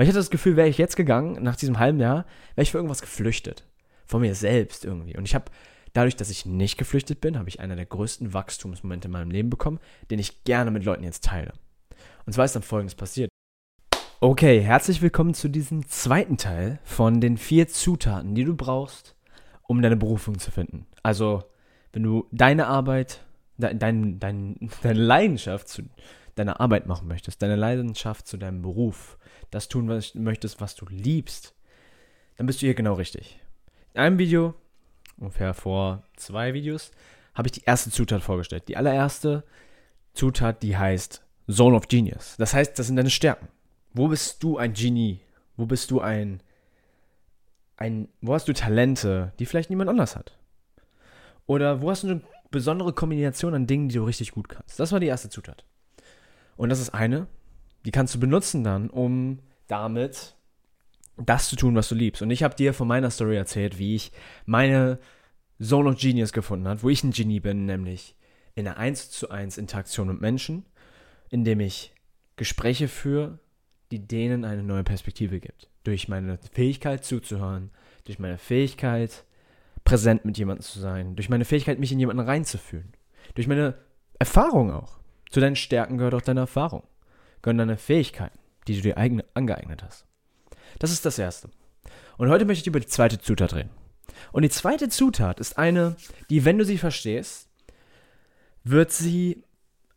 Weil ich hatte das Gefühl, wäre ich jetzt gegangen, nach diesem halben Jahr, wäre ich für irgendwas geflüchtet. Von mir selbst irgendwie. Und ich habe, dadurch, dass ich nicht geflüchtet bin, habe ich einer der größten Wachstumsmomente in meinem Leben bekommen, den ich gerne mit Leuten jetzt teile. Und zwar ist dann folgendes passiert. Okay, herzlich willkommen zu diesem zweiten Teil von den vier Zutaten, die du brauchst, um deine Berufung zu finden. Also, wenn du deine Arbeit, de, dein, dein, deine Leidenschaft zu deiner Arbeit machen möchtest, deine Leidenschaft zu deinem Beruf, das tun was, möchtest, was du liebst, dann bist du hier genau richtig. In einem Video, ungefähr vor zwei Videos, habe ich die erste Zutat vorgestellt. Die allererste Zutat, die heißt Zone of Genius. Das heißt, das sind deine Stärken. Wo bist du ein Genie? Wo bist du ein, ein, wo hast du Talente, die vielleicht niemand anders hat? Oder wo hast du eine besondere Kombination an Dingen, die du richtig gut kannst? Das war die erste Zutat. Und das ist eine, die kannst du benutzen dann, um damit das zu tun, was du liebst. Und ich habe dir von meiner Story erzählt, wie ich meine Zone of Genius gefunden habe, wo ich ein Genie bin, nämlich in einer 1 zu 1 Interaktion mit Menschen, indem ich Gespräche führe, die denen eine neue Perspektive gibt. Durch meine Fähigkeit zuzuhören, durch meine Fähigkeit präsent mit jemandem zu sein, durch meine Fähigkeit, mich in jemanden reinzufühlen, durch meine Erfahrung auch. Zu deinen Stärken gehört auch deine Erfahrung, gehören deine Fähigkeiten, die du dir eigen, angeeignet hast. Das ist das Erste. Und heute möchte ich über die zweite Zutat reden. Und die zweite Zutat ist eine, die, wenn du sie verstehst, wird sie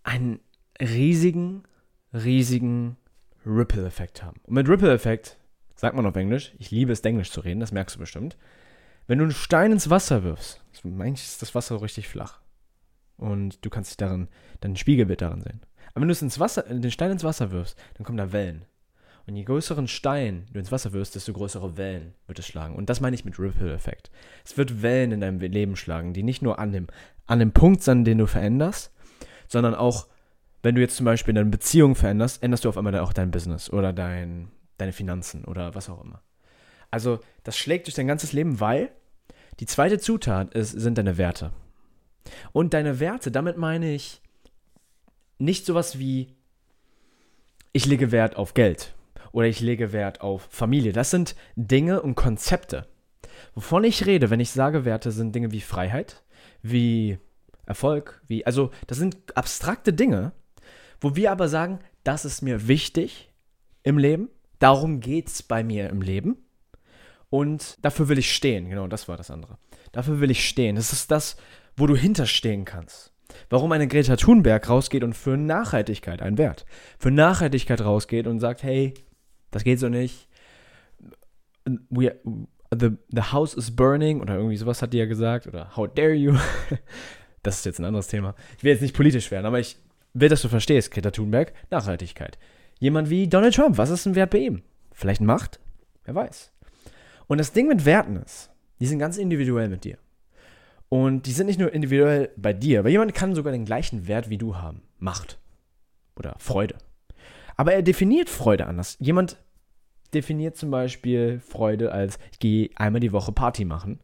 einen riesigen, riesigen Ripple-Effekt haben. Und mit Ripple-Effekt sagt man auf Englisch, ich liebe es, Englisch zu reden, das merkst du bestimmt. Wenn du einen Stein ins Wasser wirfst, eigentlich ist das Wasser richtig flach. Und du kannst dich darin, dein Spiegelbild darin sehen. Aber wenn du es ins Wasser, den Stein ins Wasser wirfst, dann kommen da Wellen. Und je größeren Stein du ins Wasser wirst, desto größere Wellen wird es schlagen. Und das meine ich mit Ripple-Effekt. Es wird Wellen in deinem Leben schlagen, die nicht nur an dem, an dem Punkt sind, den du veränderst, sondern auch, wenn du jetzt zum Beispiel deine Beziehung veränderst, änderst du auf einmal auch dein Business oder dein, deine Finanzen oder was auch immer. Also, das schlägt durch dein ganzes Leben, weil die zweite Zutat ist, sind deine Werte. Und deine Werte, damit meine ich nicht sowas wie, ich lege Wert auf Geld oder ich lege Wert auf Familie. Das sind Dinge und Konzepte. Wovon ich rede, wenn ich sage Werte, sind Dinge wie Freiheit, wie Erfolg, wie, also das sind abstrakte Dinge, wo wir aber sagen, das ist mir wichtig im Leben, darum geht es bei mir im Leben und dafür will ich stehen. Genau, das war das andere. Dafür will ich stehen. Das ist das, wo du hinterstehen kannst. Warum eine Greta Thunberg rausgeht und für Nachhaltigkeit einen Wert, für Nachhaltigkeit rausgeht und sagt, hey, das geht so nicht. We, the, the house is burning oder irgendwie sowas hat die ja gesagt oder how dare you. das ist jetzt ein anderes Thema. Ich will jetzt nicht politisch werden, aber ich will, dass du verstehst, Greta Thunberg, Nachhaltigkeit. Jemand wie Donald Trump, was ist ein Wert bei ihm? Vielleicht Macht? Wer weiß. Und das Ding mit Werten ist, die sind ganz individuell mit dir. Und die sind nicht nur individuell bei dir, weil jemand kann sogar den gleichen Wert wie du haben. Macht. Oder Freude. Aber er definiert Freude anders. Jemand definiert zum Beispiel Freude als, ich gehe einmal die Woche Party machen.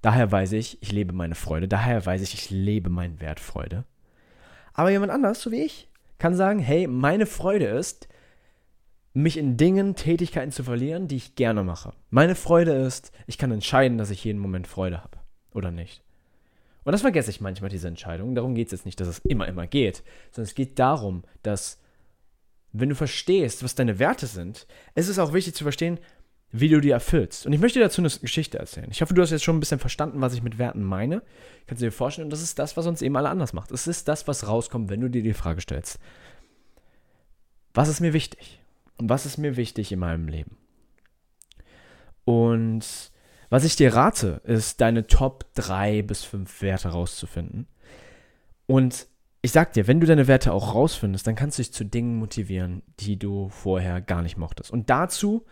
Daher weiß ich, ich lebe meine Freude. Daher weiß ich, ich lebe meinen Wert Freude. Aber jemand anders, so wie ich, kann sagen, hey, meine Freude ist, mich in Dingen, Tätigkeiten zu verlieren, die ich gerne mache. Meine Freude ist, ich kann entscheiden, dass ich jeden Moment Freude habe oder nicht. Und das vergesse ich manchmal, diese Entscheidung. Darum geht es jetzt nicht, dass es immer, immer geht, sondern es geht darum, dass wenn du verstehst, was deine Werte sind, ist es auch wichtig zu verstehen, wie du die erfüllst. Und ich möchte dir dazu eine Geschichte erzählen. Ich hoffe, du hast jetzt schon ein bisschen verstanden, was ich mit Werten meine. Kannst du dir vorstellen, und das ist das, was uns eben alle anders macht. Es ist das, was rauskommt, wenn du dir die Frage stellst. Was ist mir wichtig? Und was ist mir wichtig in meinem Leben? Und was ich dir rate, ist, deine Top 3 bis 5 Werte rauszufinden. Und ich sag dir, wenn du deine Werte auch rausfindest, dann kannst du dich zu Dingen motivieren, die du vorher gar nicht mochtest. Und dazu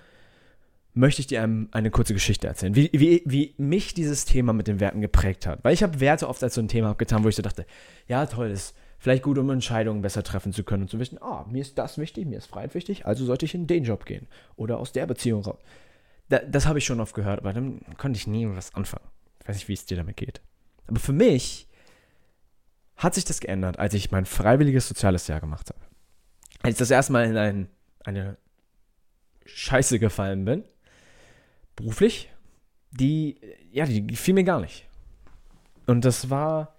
möchte ich dir eine kurze Geschichte erzählen, wie, wie, wie mich dieses Thema mit den Werten geprägt hat. Weil ich habe Werte oft als so ein Thema abgetan, wo ich so dachte, ja toll, ist vielleicht gut, um Entscheidungen besser treffen zu können und zu wissen, ah, mir ist das wichtig, mir ist Freiheit wichtig, also sollte ich in den Job gehen oder aus der Beziehung raus. Da, das habe ich schon oft gehört, aber dann konnte ich nie was anfangen. Ich weiß nicht, wie es dir damit geht. Aber für mich hat sich das geändert, als ich mein freiwilliges soziales Jahr gemacht habe. Als ich das erste Mal in ein, eine scheiße gefallen bin, beruflich, die, ja, die gefiel mir gar nicht. Und das war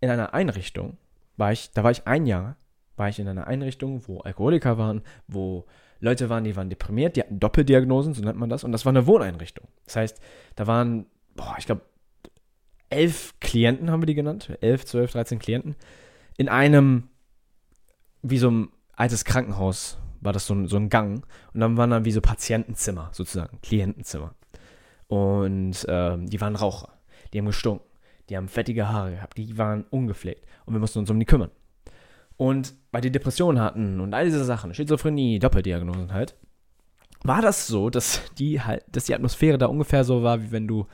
in einer Einrichtung, war ich, da war ich ein Jahr, war ich in einer Einrichtung, wo Alkoholiker waren, wo Leute waren, die waren deprimiert, die hatten Doppeldiagnosen, so nennt man das, und das war eine Wohneinrichtung. Das heißt, da waren, boah, ich glaube, elf Klienten haben wir die genannt, elf, zwölf, dreizehn Klienten, in einem, wie so ein altes Krankenhaus, war das so ein, so ein Gang, und dann waren da wie so Patientenzimmer, sozusagen, Klientenzimmer. Und ähm, die waren Raucher, die haben gestunken, die haben fettige Haare gehabt, die waren ungepflegt, und wir mussten uns um die kümmern. Und weil die Depressionen hatten und all diese Sachen, Schizophrenie, Doppeldiagnosen halt, war das so, dass die halt, dass die Atmosphäre da ungefähr so war, wie wenn du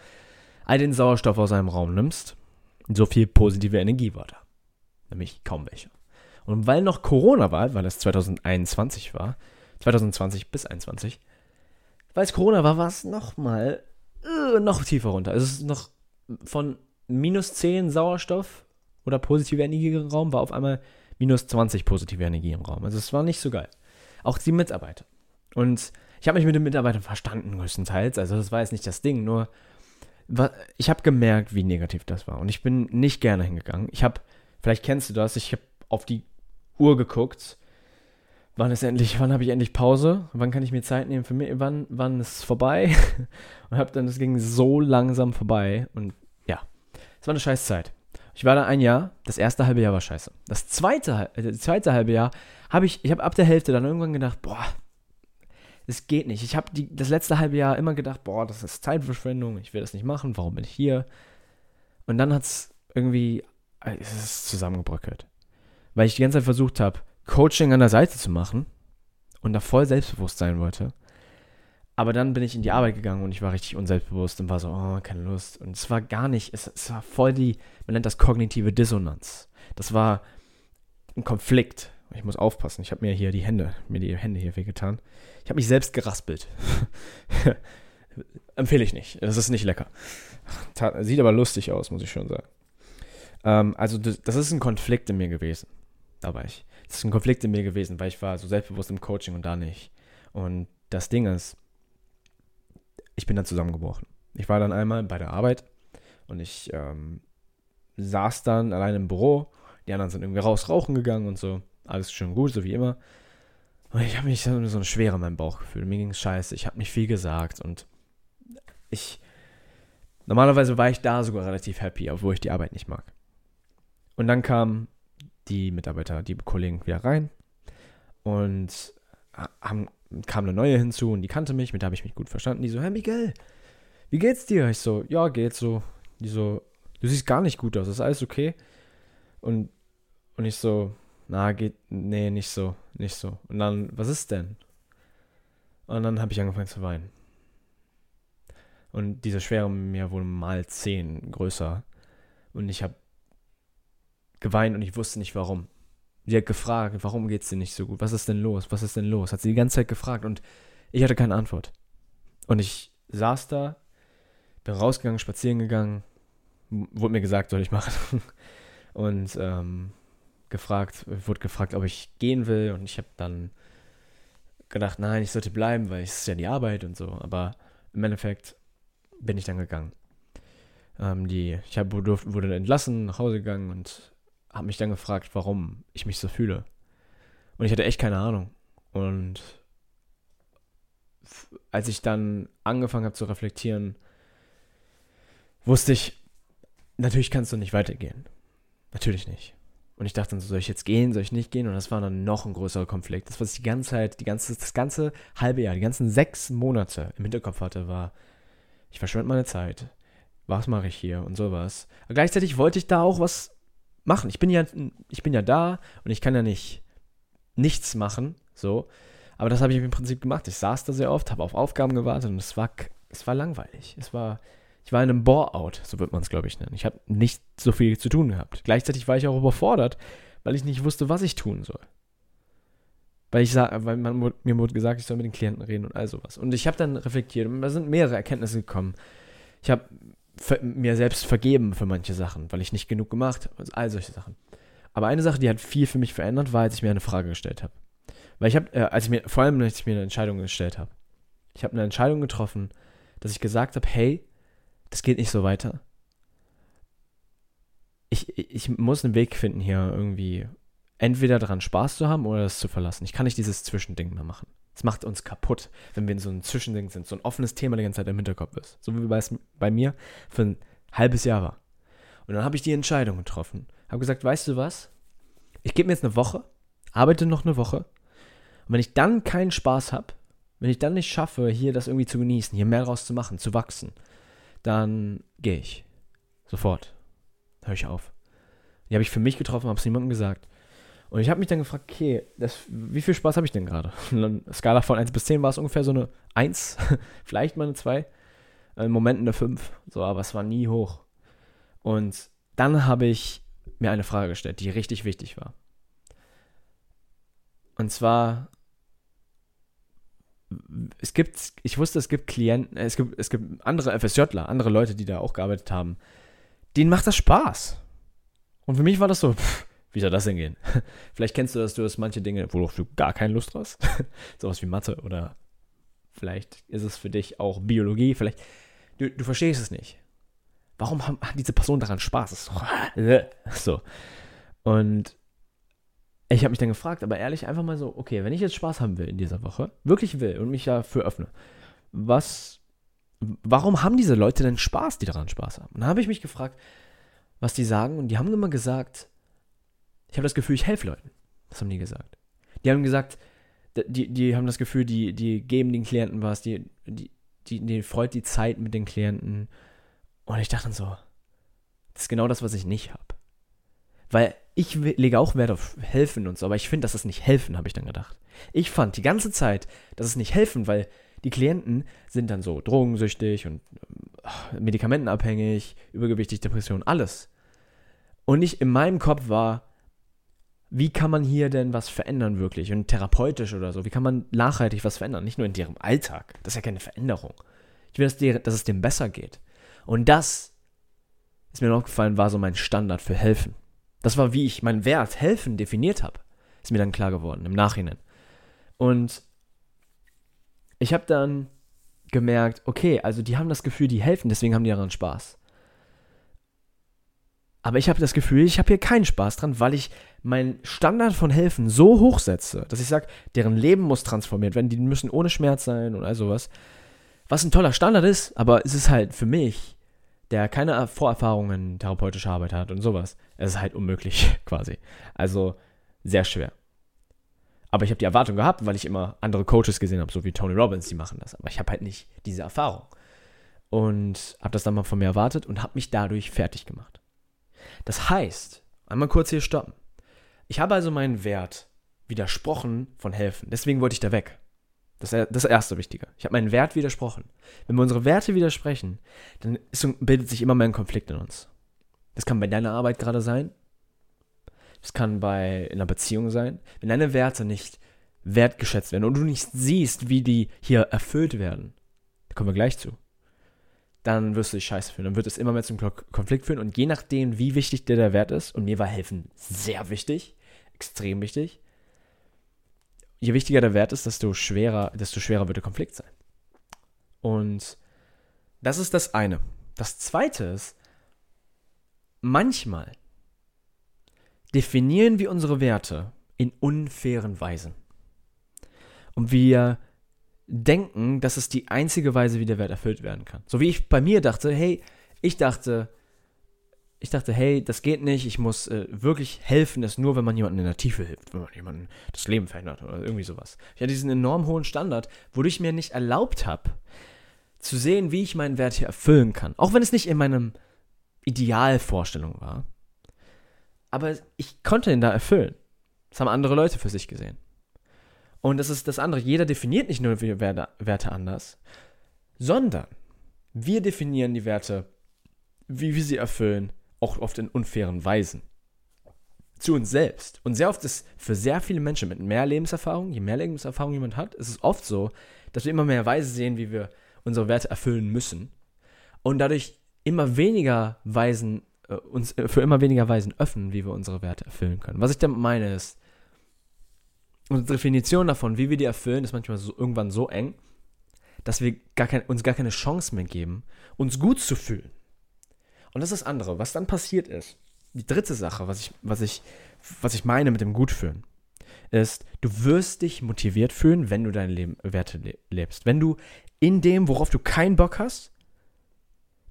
all den Sauerstoff aus einem Raum nimmst. So viel positive Energie war da. Nämlich kaum welche. Und weil noch Corona war, weil das 2021 war, 2020 bis 2021, weil es Corona war, war es nochmal äh, noch tiefer runter. Es ist noch von minus 10 Sauerstoff oder positive Energie im Raum war auf einmal minus 20 positive Energie im Raum. Also es war nicht so geil. Auch die Mitarbeiter. Und ich habe mich mit den Mitarbeitern verstanden, größtenteils. Also das war jetzt nicht das Ding, nur ich habe gemerkt, wie negativ das war. Und ich bin nicht gerne hingegangen. Ich habe, vielleicht kennst du das, ich habe auf die Uhr geguckt. Wann ist endlich, wann habe ich endlich Pause? Wann kann ich mir Zeit nehmen für mich? Wann, wann ist es vorbei? und habe dann, es ging so langsam vorbei. Und es war eine scheiß Zeit. Ich war da ein Jahr, das erste halbe Jahr war scheiße. Das zweite, äh, das zweite halbe Jahr habe ich, ich habe ab der Hälfte dann irgendwann gedacht, boah, es geht nicht. Ich habe das letzte halbe Jahr immer gedacht, boah, das ist Zeitverschwendung, ich will das nicht machen, warum bin ich hier? Und dann hat es irgendwie, äh, es ist zusammengebröckelt. Weil ich die ganze Zeit versucht habe, Coaching an der Seite zu machen und da voll selbstbewusst sein wollte. Aber dann bin ich in die Arbeit gegangen und ich war richtig unselbstbewusst und war so, oh, keine Lust. Und es war gar nicht, es, es war voll die, man nennt das kognitive Dissonanz. Das war ein Konflikt. Ich muss aufpassen, ich habe mir hier die Hände, mir die Hände hier wehgetan. Ich habe mich selbst geraspelt. Empfehle ich nicht. Das ist nicht lecker. Sieht aber lustig aus, muss ich schon sagen. Ähm, also, das, das ist ein Konflikt in mir gewesen. Da war ich. Das ist ein Konflikt in mir gewesen, weil ich war so selbstbewusst im Coaching und da nicht. Und das Ding ist, ich bin dann zusammengebrochen. Ich war dann einmal bei der Arbeit und ich ähm, saß dann allein im Büro. Die anderen sind irgendwie raus rauchen gegangen und so. Alles schön gut, so wie immer. Und ich habe mich so eine Schwere in meinem Bauch gefühlt. Mir ging es scheiße. Ich habe nicht viel gesagt und ich. Normalerweise war ich da sogar relativ happy, obwohl ich die Arbeit nicht mag. Und dann kamen die Mitarbeiter, die Kollegen wieder rein und haben kam eine neue hinzu und die kannte mich, mit der habe ich mich gut verstanden. Die so, hey Miguel, wie geht's dir? Ich so, ja, geht so. Die so, du siehst gar nicht gut aus, ist alles okay? Und, und ich so, na, geht, nee, nicht so, nicht so. Und dann, was ist denn? Und dann habe ich angefangen zu weinen. Und diese Schwere mir wurde mal zehn größer. Und ich habe geweint und ich wusste nicht warum. Sie hat gefragt, warum geht's dir nicht so gut? Was ist denn los? Was ist denn los? Hat sie die ganze Zeit gefragt und ich hatte keine Antwort. Und ich saß da, bin rausgegangen, spazieren gegangen, wurde mir gesagt, soll ich machen. Und ähm, gefragt, wurde gefragt, ob ich gehen will. Und ich habe dann gedacht, nein, ich sollte bleiben, weil es ist ja die Arbeit und so. Aber im Endeffekt bin ich dann gegangen. Ähm, die, ich hab, wurde entlassen, nach Hause gegangen und habe mich dann gefragt, warum ich mich so fühle. Und ich hatte echt keine Ahnung. Und als ich dann angefangen habe zu reflektieren, wusste ich, natürlich kannst du nicht weitergehen. Natürlich nicht. Und ich dachte dann so, soll ich jetzt gehen, soll ich nicht gehen? Und das war dann noch ein größerer Konflikt. Das, was ich die ganze Zeit, die ganze, das ganze halbe Jahr, die ganzen sechs Monate im Hinterkopf hatte, war, ich verschwende meine Zeit. Was mache ich hier und sowas. Aber gleichzeitig wollte ich da auch was machen. Ich bin ja, ich bin ja da und ich kann ja nicht nichts machen, so. Aber das habe ich im Prinzip gemacht. Ich saß da sehr oft, habe auf Aufgaben gewartet und es war, es war langweilig. Es war, ich war in einem Bore-out, so wird man es, glaube ich, nennen. Ich habe nicht so viel zu tun gehabt. Gleichzeitig war ich auch überfordert, weil ich nicht wusste, was ich tun soll. Weil ich sag, weil man, mir wurde gesagt, ich soll mit den Klienten reden und all sowas. Und ich habe dann reflektiert und da sind mehrere Erkenntnisse gekommen. Ich habe mir selbst vergeben für manche Sachen, weil ich nicht genug gemacht habe, also all solche Sachen. Aber eine Sache, die hat viel für mich verändert, war, als ich mir eine Frage gestellt habe. Weil ich habe, äh, als ich mir, vor allem, als ich mir eine Entscheidung gestellt habe, ich habe eine Entscheidung getroffen, dass ich gesagt habe, hey, das geht nicht so weiter. Ich, ich muss einen Weg finden, hier irgendwie entweder daran Spaß zu haben oder das zu verlassen. Ich kann nicht dieses Zwischending mehr machen. Es macht uns kaputt, wenn wir in so einem Zwischending sind, so ein offenes Thema die ganze Zeit im Hinterkopf ist. So wie es bei mir für ein halbes Jahr war. Und dann habe ich die Entscheidung getroffen. Habe gesagt, weißt du was? Ich gebe mir jetzt eine Woche, arbeite noch eine Woche. Und wenn ich dann keinen Spaß habe, wenn ich dann nicht schaffe, hier das irgendwie zu genießen, hier mehr draus zu machen, zu wachsen, dann gehe ich. Sofort. Hör ich auf. Die habe ich für mich getroffen, habe es niemandem gesagt. Und ich habe mich dann gefragt, okay, das, wie viel Spaß habe ich denn gerade? Skala von 1 bis 10 war es ungefähr so eine 1, vielleicht mal eine 2, im Moment eine 5, so, aber es war nie hoch. Und dann habe ich mir eine Frage gestellt, die richtig wichtig war. Und zwar, es gibt, ich wusste, es gibt Klienten, es gibt, es gibt andere FSJler, andere Leute, die da auch gearbeitet haben, denen macht das Spaß. Und für mich war das so, pff, wie soll das denn gehen? vielleicht kennst du das, du hast manche Dinge, worauf du gar keine Lust hast. Sowas wie Mathe oder vielleicht ist es für dich auch Biologie, vielleicht, du, du verstehst es nicht. Warum haben, diese Person daran Spaß? So. Und ich habe mich dann gefragt, aber ehrlich einfach mal so, okay, wenn ich jetzt Spaß haben will in dieser Woche, wirklich will und mich dafür öffne, was, warum haben diese Leute denn Spaß, die daran Spaß haben? Und dann habe ich mich gefragt, was die sagen und die haben immer gesagt, ich habe das Gefühl, ich helfe Leuten. Das haben die gesagt. Die haben gesagt, die, die haben das Gefühl, die, die geben den Klienten was, die, die, die, die freut die Zeit mit den Klienten. Und ich dachte so, das ist genau das, was ich nicht habe. Weil ich lege auch Wert auf helfen und so, aber ich finde, dass das nicht helfen, habe ich dann gedacht. Ich fand die ganze Zeit, dass es nicht helfen, weil die Klienten sind dann so drogensüchtig und äh, medikamentenabhängig, übergewichtig, Depression, alles. Und ich in meinem Kopf war, wie kann man hier denn was verändern wirklich und therapeutisch oder so? Wie kann man nachhaltig was verändern? Nicht nur in deren Alltag. Das ist ja keine Veränderung. Ich will, dass, die, dass es dem besser geht. Und das ist mir noch aufgefallen, war so mein Standard für helfen. Das war, wie ich meinen Wert helfen definiert habe. Ist mir dann klar geworden im Nachhinein. Und ich habe dann gemerkt, okay, also die haben das Gefühl, die helfen, deswegen haben die daran Spaß. Aber ich habe das Gefühl, ich habe hier keinen Spaß dran, weil ich meinen Standard von Helfen so hoch setze, dass ich sage, deren Leben muss transformiert werden, die müssen ohne Schmerz sein und all sowas. Was ein toller Standard ist, aber es ist halt für mich, der keine Vorerfahrungen therapeutischer Arbeit hat und sowas, es ist halt unmöglich quasi. Also sehr schwer. Aber ich habe die Erwartung gehabt, weil ich immer andere Coaches gesehen habe, so wie Tony Robbins, die machen das. Aber ich habe halt nicht diese Erfahrung. Und habe das dann mal von mir erwartet und habe mich dadurch fertig gemacht. Das heißt, einmal kurz hier stoppen. Ich habe also meinen Wert widersprochen von helfen. Deswegen wollte ich da weg. Das ist das erste Wichtige. Ich habe meinen Wert widersprochen. Wenn wir unsere Werte widersprechen, dann ist, bildet sich immer mehr ein Konflikt in uns. Das kann bei deiner Arbeit gerade sein. Das kann bei in einer Beziehung sein. Wenn deine Werte nicht wertgeschätzt werden und du nicht siehst, wie die hier erfüllt werden, da kommen wir gleich zu dann wirst du dich scheiße fühlen. Dann wird es immer mehr zum Konflikt führen. Und je nachdem, wie wichtig dir der Wert ist, und mir war helfen sehr wichtig, extrem wichtig, je wichtiger der Wert ist, desto schwerer, desto schwerer wird der Konflikt sein. Und das ist das eine. Das zweite ist, manchmal definieren wir unsere Werte in unfairen Weisen. Und wir denken, dass es die einzige Weise, wie der Wert erfüllt werden kann. So wie ich bei mir dachte, hey, ich dachte, ich dachte, hey, das geht nicht, ich muss äh, wirklich helfen, das nur, wenn man jemandem in der Tiefe hilft, wenn man jemandem das Leben verändert oder irgendwie sowas. Ich hatte diesen enorm hohen Standard, wodurch ich mir nicht erlaubt habe, zu sehen, wie ich meinen Wert hier erfüllen kann. Auch wenn es nicht in meinem Idealvorstellung war. Aber ich konnte ihn da erfüllen. Das haben andere Leute für sich gesehen. Und das ist das andere. Jeder definiert nicht nur Werte anders, sondern wir definieren die Werte, wie wir sie erfüllen, auch oft in unfairen Weisen. Zu uns selbst. Und sehr oft ist für sehr viele Menschen mit mehr Lebenserfahrung, je mehr Lebenserfahrung jemand hat, ist es oft so, dass wir immer mehr Weise sehen, wie wir unsere Werte erfüllen müssen. Und dadurch immer weniger Weisen, äh, uns äh, für immer weniger Weisen öffnen, wie wir unsere Werte erfüllen können. Was ich damit meine ist, unsere Definition davon, wie wir die erfüllen, ist manchmal so, irgendwann so eng, dass wir gar kein, uns gar keine Chance mehr geben, uns gut zu fühlen. Und das ist das andere. Was dann passiert ist, die dritte Sache, was ich, was ich, was ich meine mit dem Gutfühlen, ist, du wirst dich motiviert fühlen, wenn du deine Leben, Werte le lebst. Wenn du in dem, worauf du keinen Bock hast,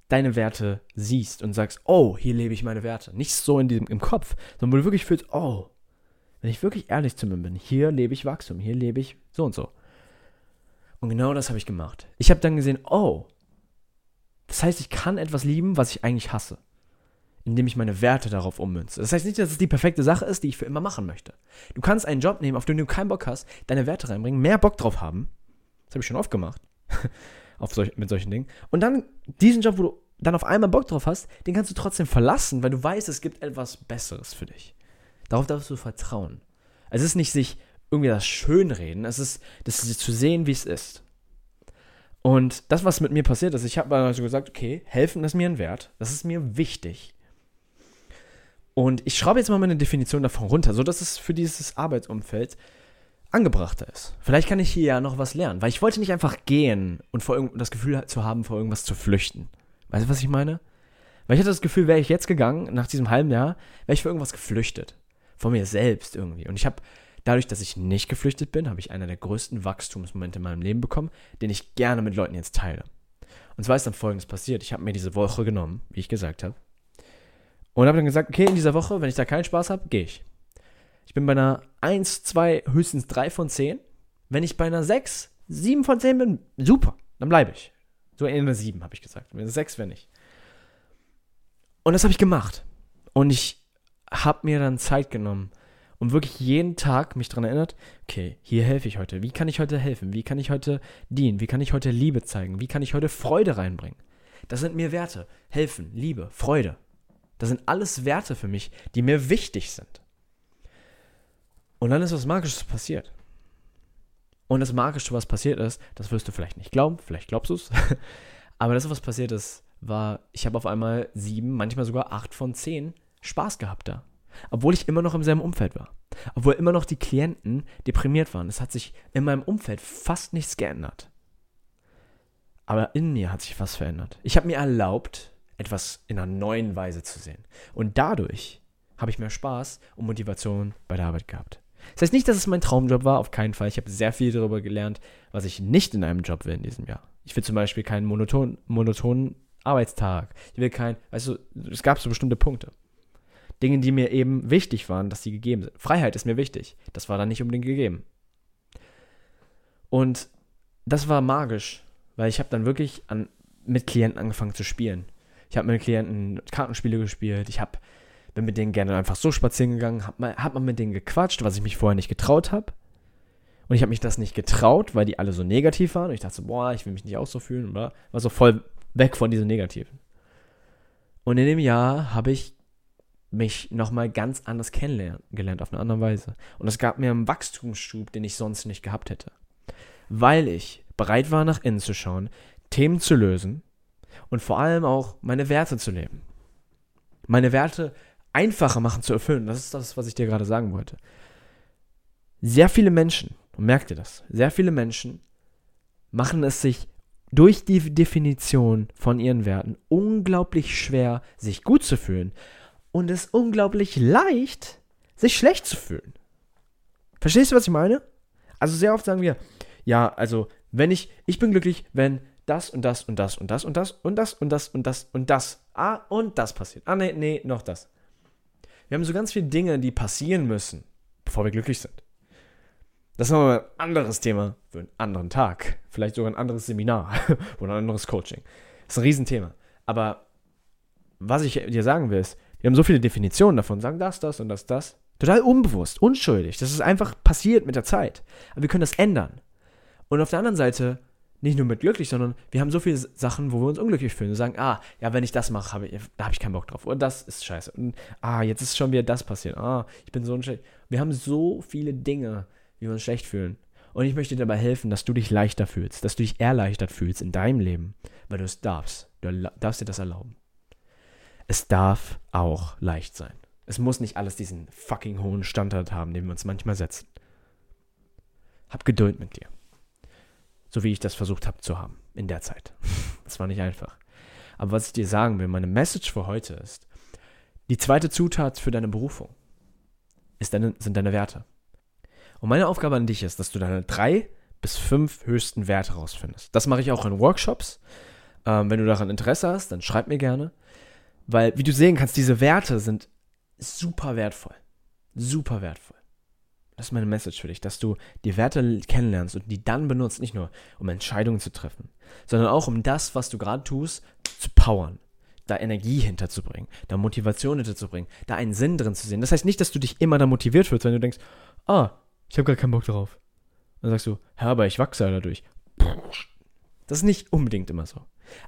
deine Werte siehst und sagst, oh, hier lebe ich meine Werte. Nicht so in diesem, im Kopf, sondern wo du wirklich fühlst, oh, wenn ich wirklich ehrlich zu mir bin, hier lebe ich Wachstum, hier lebe ich so und so. Und genau das habe ich gemacht. Ich habe dann gesehen, oh, das heißt, ich kann etwas lieben, was ich eigentlich hasse, indem ich meine Werte darauf ummünze. Das heißt nicht, dass es die perfekte Sache ist, die ich für immer machen möchte. Du kannst einen Job nehmen, auf den du keinen Bock hast, deine Werte reinbringen, mehr Bock drauf haben. Das habe ich schon oft gemacht. auf solch, mit solchen Dingen. Und dann diesen Job, wo du dann auf einmal Bock drauf hast, den kannst du trotzdem verlassen, weil du weißt, es gibt etwas Besseres für dich. Darauf darfst du vertrauen. Es ist nicht sich irgendwie das Schönreden, es ist das zu sehen, wie es ist. Und das, was mit mir passiert ist, ich habe also gesagt, okay, helfen ist mir ein Wert, das ist mir wichtig. Und ich schraube jetzt mal meine Definition davon runter, sodass es für dieses Arbeitsumfeld angebrachter ist. Vielleicht kann ich hier ja noch was lernen, weil ich wollte nicht einfach gehen und vor das Gefühl zu haben, vor irgendwas zu flüchten. Weißt du, was ich meine? Weil ich hatte das Gefühl, wäre ich jetzt gegangen, nach diesem halben Jahr, wäre ich vor irgendwas geflüchtet von mir selbst irgendwie. Und ich habe dadurch, dass ich nicht geflüchtet bin, habe ich einer der größten Wachstumsmomente in meinem Leben bekommen, den ich gerne mit Leuten jetzt teile. Und zwar ist dann folgendes passiert. Ich habe mir diese Woche genommen, wie ich gesagt habe. Und habe dann gesagt, okay, in dieser Woche, wenn ich da keinen Spaß habe, gehe ich. Ich bin bei einer 1, 2, höchstens 3 von 10. Wenn ich bei einer 6, 7 von 10 bin, super, dann bleibe ich. So in einer 7 habe ich gesagt. Wenn 6 wäre nicht. Und das habe ich gemacht. Und ich habe mir dann Zeit genommen und wirklich jeden Tag mich daran erinnert, okay, hier helfe ich heute. Wie kann ich heute helfen? Wie kann ich heute dienen? Wie kann ich heute Liebe zeigen? Wie kann ich heute Freude reinbringen? Das sind mir Werte. Helfen, Liebe, Freude. Das sind alles Werte für mich, die mir wichtig sind. Und dann ist was Magisches passiert. Und das Magische, was passiert ist, das wirst du vielleicht nicht glauben, vielleicht glaubst du es. Aber das, was passiert ist, war, ich habe auf einmal sieben, manchmal sogar acht von zehn Spaß gehabt da. Obwohl ich immer noch im selben Umfeld war. Obwohl immer noch die Klienten deprimiert waren. Es hat sich in meinem Umfeld fast nichts geändert. Aber in mir hat sich was verändert. Ich habe mir erlaubt, etwas in einer neuen Weise zu sehen. Und dadurch habe ich mehr Spaß und Motivation bei der Arbeit gehabt. Das heißt nicht, dass es mein Traumjob war, auf keinen Fall. Ich habe sehr viel darüber gelernt, was ich nicht in einem Job will in diesem Jahr. Ich will zum Beispiel keinen monoton, monotonen Arbeitstag. Ich will keinen, weißt du, es gab so bestimmte Punkte. Dinge, die mir eben wichtig waren, dass sie gegeben sind. Freiheit ist mir wichtig. Das war dann nicht unbedingt gegeben. Und das war magisch, weil ich habe dann wirklich an, mit Klienten angefangen zu spielen. Ich habe mit Klienten Kartenspiele gespielt. Ich habe bin mit denen gerne einfach so spazieren gegangen, habe mal, hab mal mit denen gequatscht, was ich mich vorher nicht getraut habe. Und ich habe mich das nicht getraut, weil die alle so negativ waren. Und ich dachte boah, ich will mich nicht auch so fühlen. Oder? War so voll weg von diesem Negativen. Und in dem Jahr habe ich mich nochmal ganz anders kennengelernt, auf eine andere Weise. Und es gab mir einen Wachstumsschub, den ich sonst nicht gehabt hätte. Weil ich bereit war, nach innen zu schauen, Themen zu lösen und vor allem auch meine Werte zu leben. Meine Werte einfacher machen zu erfüllen. Das ist das, was ich dir gerade sagen wollte. Sehr viele Menschen, und merkt ihr das, sehr viele Menschen machen es sich durch die Definition von ihren Werten unglaublich schwer, sich gut zu fühlen und es unglaublich leicht, sich schlecht zu fühlen. Verstehst du, was ich meine? Also sehr oft sagen wir, ja, also wenn ich, ich bin glücklich, wenn das und das und das und das und das und das und das und das und das, ah, und das passiert. Ah, nee, nee, noch das. Wir haben so ganz viele Dinge, die passieren müssen, bevor wir glücklich sind. Das ist nochmal ein anderes Thema für einen anderen Tag. Vielleicht sogar ein anderes Seminar oder ein anderes Coaching. Das ist ein Riesenthema. Aber was ich dir sagen will, ist, wir haben so viele Definitionen davon, sagen das, das und das, das. Total unbewusst, unschuldig. Das ist einfach passiert mit der Zeit. Aber wir können das ändern. Und auf der anderen Seite nicht nur mit glücklich, sondern wir haben so viele Sachen, wo wir uns unglücklich fühlen. Wir sagen, ah, ja, wenn ich das mache, hab ich, da habe ich keinen Bock drauf. Und das ist scheiße. Und ah, jetzt ist schon wieder das passiert. Ah, ich bin so ein schlecht. Wir haben so viele Dinge, wie wir uns schlecht fühlen. Und ich möchte dir dabei helfen, dass du dich leichter fühlst, dass du dich erleichtert fühlst in deinem Leben, weil du es darfst. Du darfst dir das erlauben es darf auch leicht sein. Es muss nicht alles diesen fucking hohen Standard haben, den wir uns manchmal setzen. Hab Geduld mit dir. So wie ich das versucht habe zu haben in der Zeit. Das war nicht einfach. Aber was ich dir sagen will, meine Message für heute ist, die zweite Zutat für deine Berufung deine, sind deine Werte. Und meine Aufgabe an dich ist, dass du deine drei bis fünf höchsten Werte rausfindest. Das mache ich auch in Workshops. Ähm, wenn du daran Interesse hast, dann schreib mir gerne. Weil, wie du sehen kannst, diese Werte sind super wertvoll. Super wertvoll. Das ist meine Message für dich, dass du die Werte kennenlernst und die dann benutzt, nicht nur um Entscheidungen zu treffen, sondern auch um das, was du gerade tust, zu powern, da Energie hinterzubringen, da Motivation hinterzubringen, da einen Sinn drin zu sehen. Das heißt nicht, dass du dich immer da motiviert fühlst, wenn du denkst, ah, ich habe gar keinen Bock drauf. Dann sagst du, ja, aber ich wachse dadurch. Das ist nicht unbedingt immer so.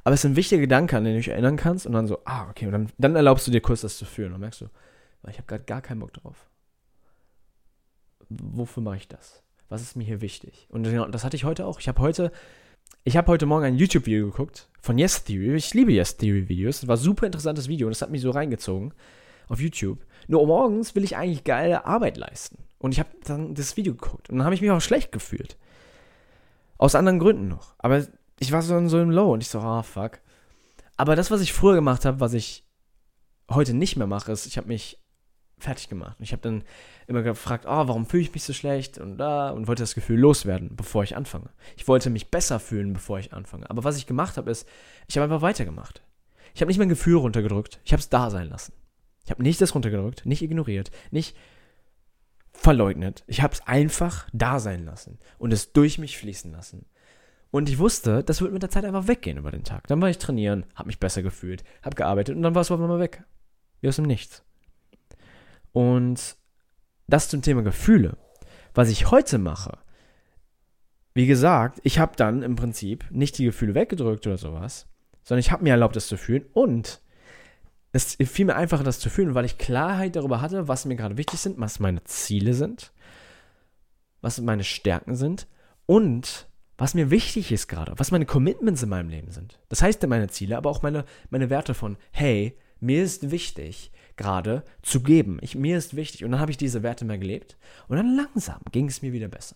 Aber es sind wichtige Gedanken, an die du dich erinnern kannst und dann so, ah, okay, und dann, dann erlaubst du dir kurz das zu fühlen und merkst du, ich habe gerade gar keinen Bock drauf. Wofür mache ich das? Was ist mir hier wichtig? Und genau, das hatte ich heute auch. Ich habe heute, ich habe heute Morgen ein YouTube-Video geguckt von Yes Theory. Ich liebe Yes Theory Videos. Das war ein super interessantes Video und das hat mich so reingezogen auf YouTube. Nur morgens will ich eigentlich geile Arbeit leisten. Und ich habe dann das Video geguckt und dann habe ich mich auch schlecht gefühlt. Aus anderen Gründen noch. Aber ich war so, so im Low und ich so, ah, oh, fuck. Aber das, was ich früher gemacht habe, was ich heute nicht mehr mache, ist, ich habe mich fertig gemacht. Ich habe dann immer gefragt, oh, warum fühle ich mich so schlecht und da und wollte das Gefühl loswerden, bevor ich anfange. Ich wollte mich besser fühlen, bevor ich anfange. Aber was ich gemacht habe, ist, ich habe einfach weitergemacht. Ich habe nicht mein Gefühl runtergedrückt, ich habe es da sein lassen. Ich habe nicht das runtergedrückt, nicht ignoriert, nicht verleugnet. Ich habe es einfach da sein lassen und es durch mich fließen lassen. Und ich wusste, das wird mit der Zeit einfach weggehen über den Tag. Dann war ich trainieren, habe mich besser gefühlt, habe gearbeitet und dann war es auf einmal weg. Wie aus dem Nichts. Und das zum Thema Gefühle. Was ich heute mache, wie gesagt, ich habe dann im Prinzip nicht die Gefühle weggedrückt oder sowas, sondern ich habe mir erlaubt, das zu fühlen und es fiel mir einfacher, das zu fühlen, weil ich Klarheit darüber hatte, was mir gerade wichtig sind, was meine Ziele sind, was meine Stärken sind und was mir wichtig ist gerade, was meine Commitments in meinem Leben sind. Das heißt meine Ziele, aber auch meine, meine Werte von, hey, mir ist wichtig, gerade zu geben. Ich, mir ist wichtig. Und dann habe ich diese Werte mehr gelebt. Und dann langsam ging es mir wieder besser.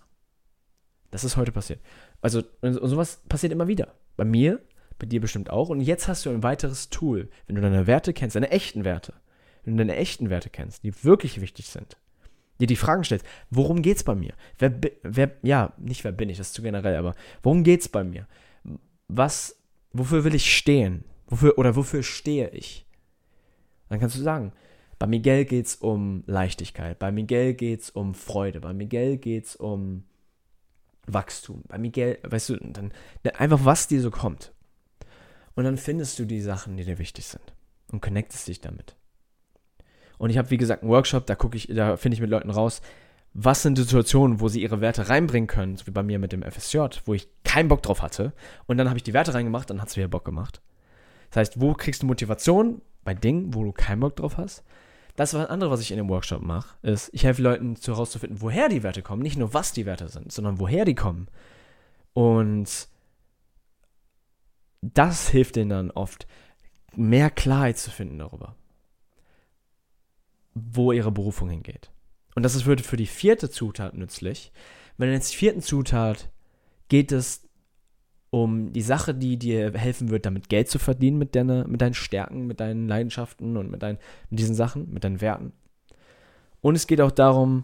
Das ist heute passiert. Also, und sowas passiert immer wieder. Bei mir, bei dir bestimmt auch. Und jetzt hast du ein weiteres Tool. Wenn du deine Werte kennst, deine echten Werte, wenn du deine echten Werte kennst, die wirklich wichtig sind, dir die Fragen stellst, worum geht's bei mir? Wer, wer, ja, nicht wer bin ich, das ist zu generell, aber worum geht's bei mir? Was, wofür will ich stehen? Wofür, oder wofür stehe ich? Dann kannst du sagen, bei Miguel geht es um Leichtigkeit, bei Miguel geht es um Freude, bei Miguel geht es um Wachstum, bei Miguel, weißt du, dann einfach was dir so kommt. Und dann findest du die Sachen, die dir wichtig sind und connectest dich damit. Und ich habe, wie gesagt, einen Workshop, da gucke ich, da finde ich mit Leuten raus, was sind Situationen, wo sie ihre Werte reinbringen können, so wie bei mir mit dem FSJ, wo ich keinen Bock drauf hatte. Und dann habe ich die Werte reingemacht, dann hat es wieder Bock gemacht. Das heißt, wo kriegst du Motivation? bei Dingen, wo du keinen Bock drauf hast. Das was andere, was ich in dem Workshop mache, ist, ich helfe Leuten herauszufinden, woher die Werte kommen. Nicht nur, was die Werte sind, sondern woher die kommen. Und das hilft denen dann oft, mehr Klarheit zu finden darüber, wo ihre Berufung hingeht. Und das ist für, die vierte Zutat nützlich. Wenn jetzt die vierten Zutat geht es um die Sache, die dir helfen wird, damit Geld zu verdienen mit, deine, mit deinen Stärken, mit deinen Leidenschaften und mit, deinen, mit diesen Sachen, mit deinen Werten. Und es geht auch darum,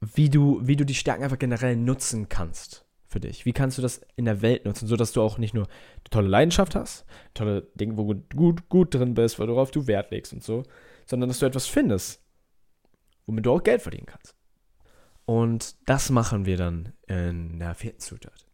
wie du, wie du die Stärken einfach generell nutzen kannst für dich. Wie kannst du das in der Welt nutzen, sodass du auch nicht nur eine tolle Leidenschaft hast, tolle Dinge, wo du gut, gut drin bist, worauf du Wert legst und so, sondern dass du etwas findest, womit du auch Geld verdienen kannst. Und das machen wir dann in der vierten Zutat.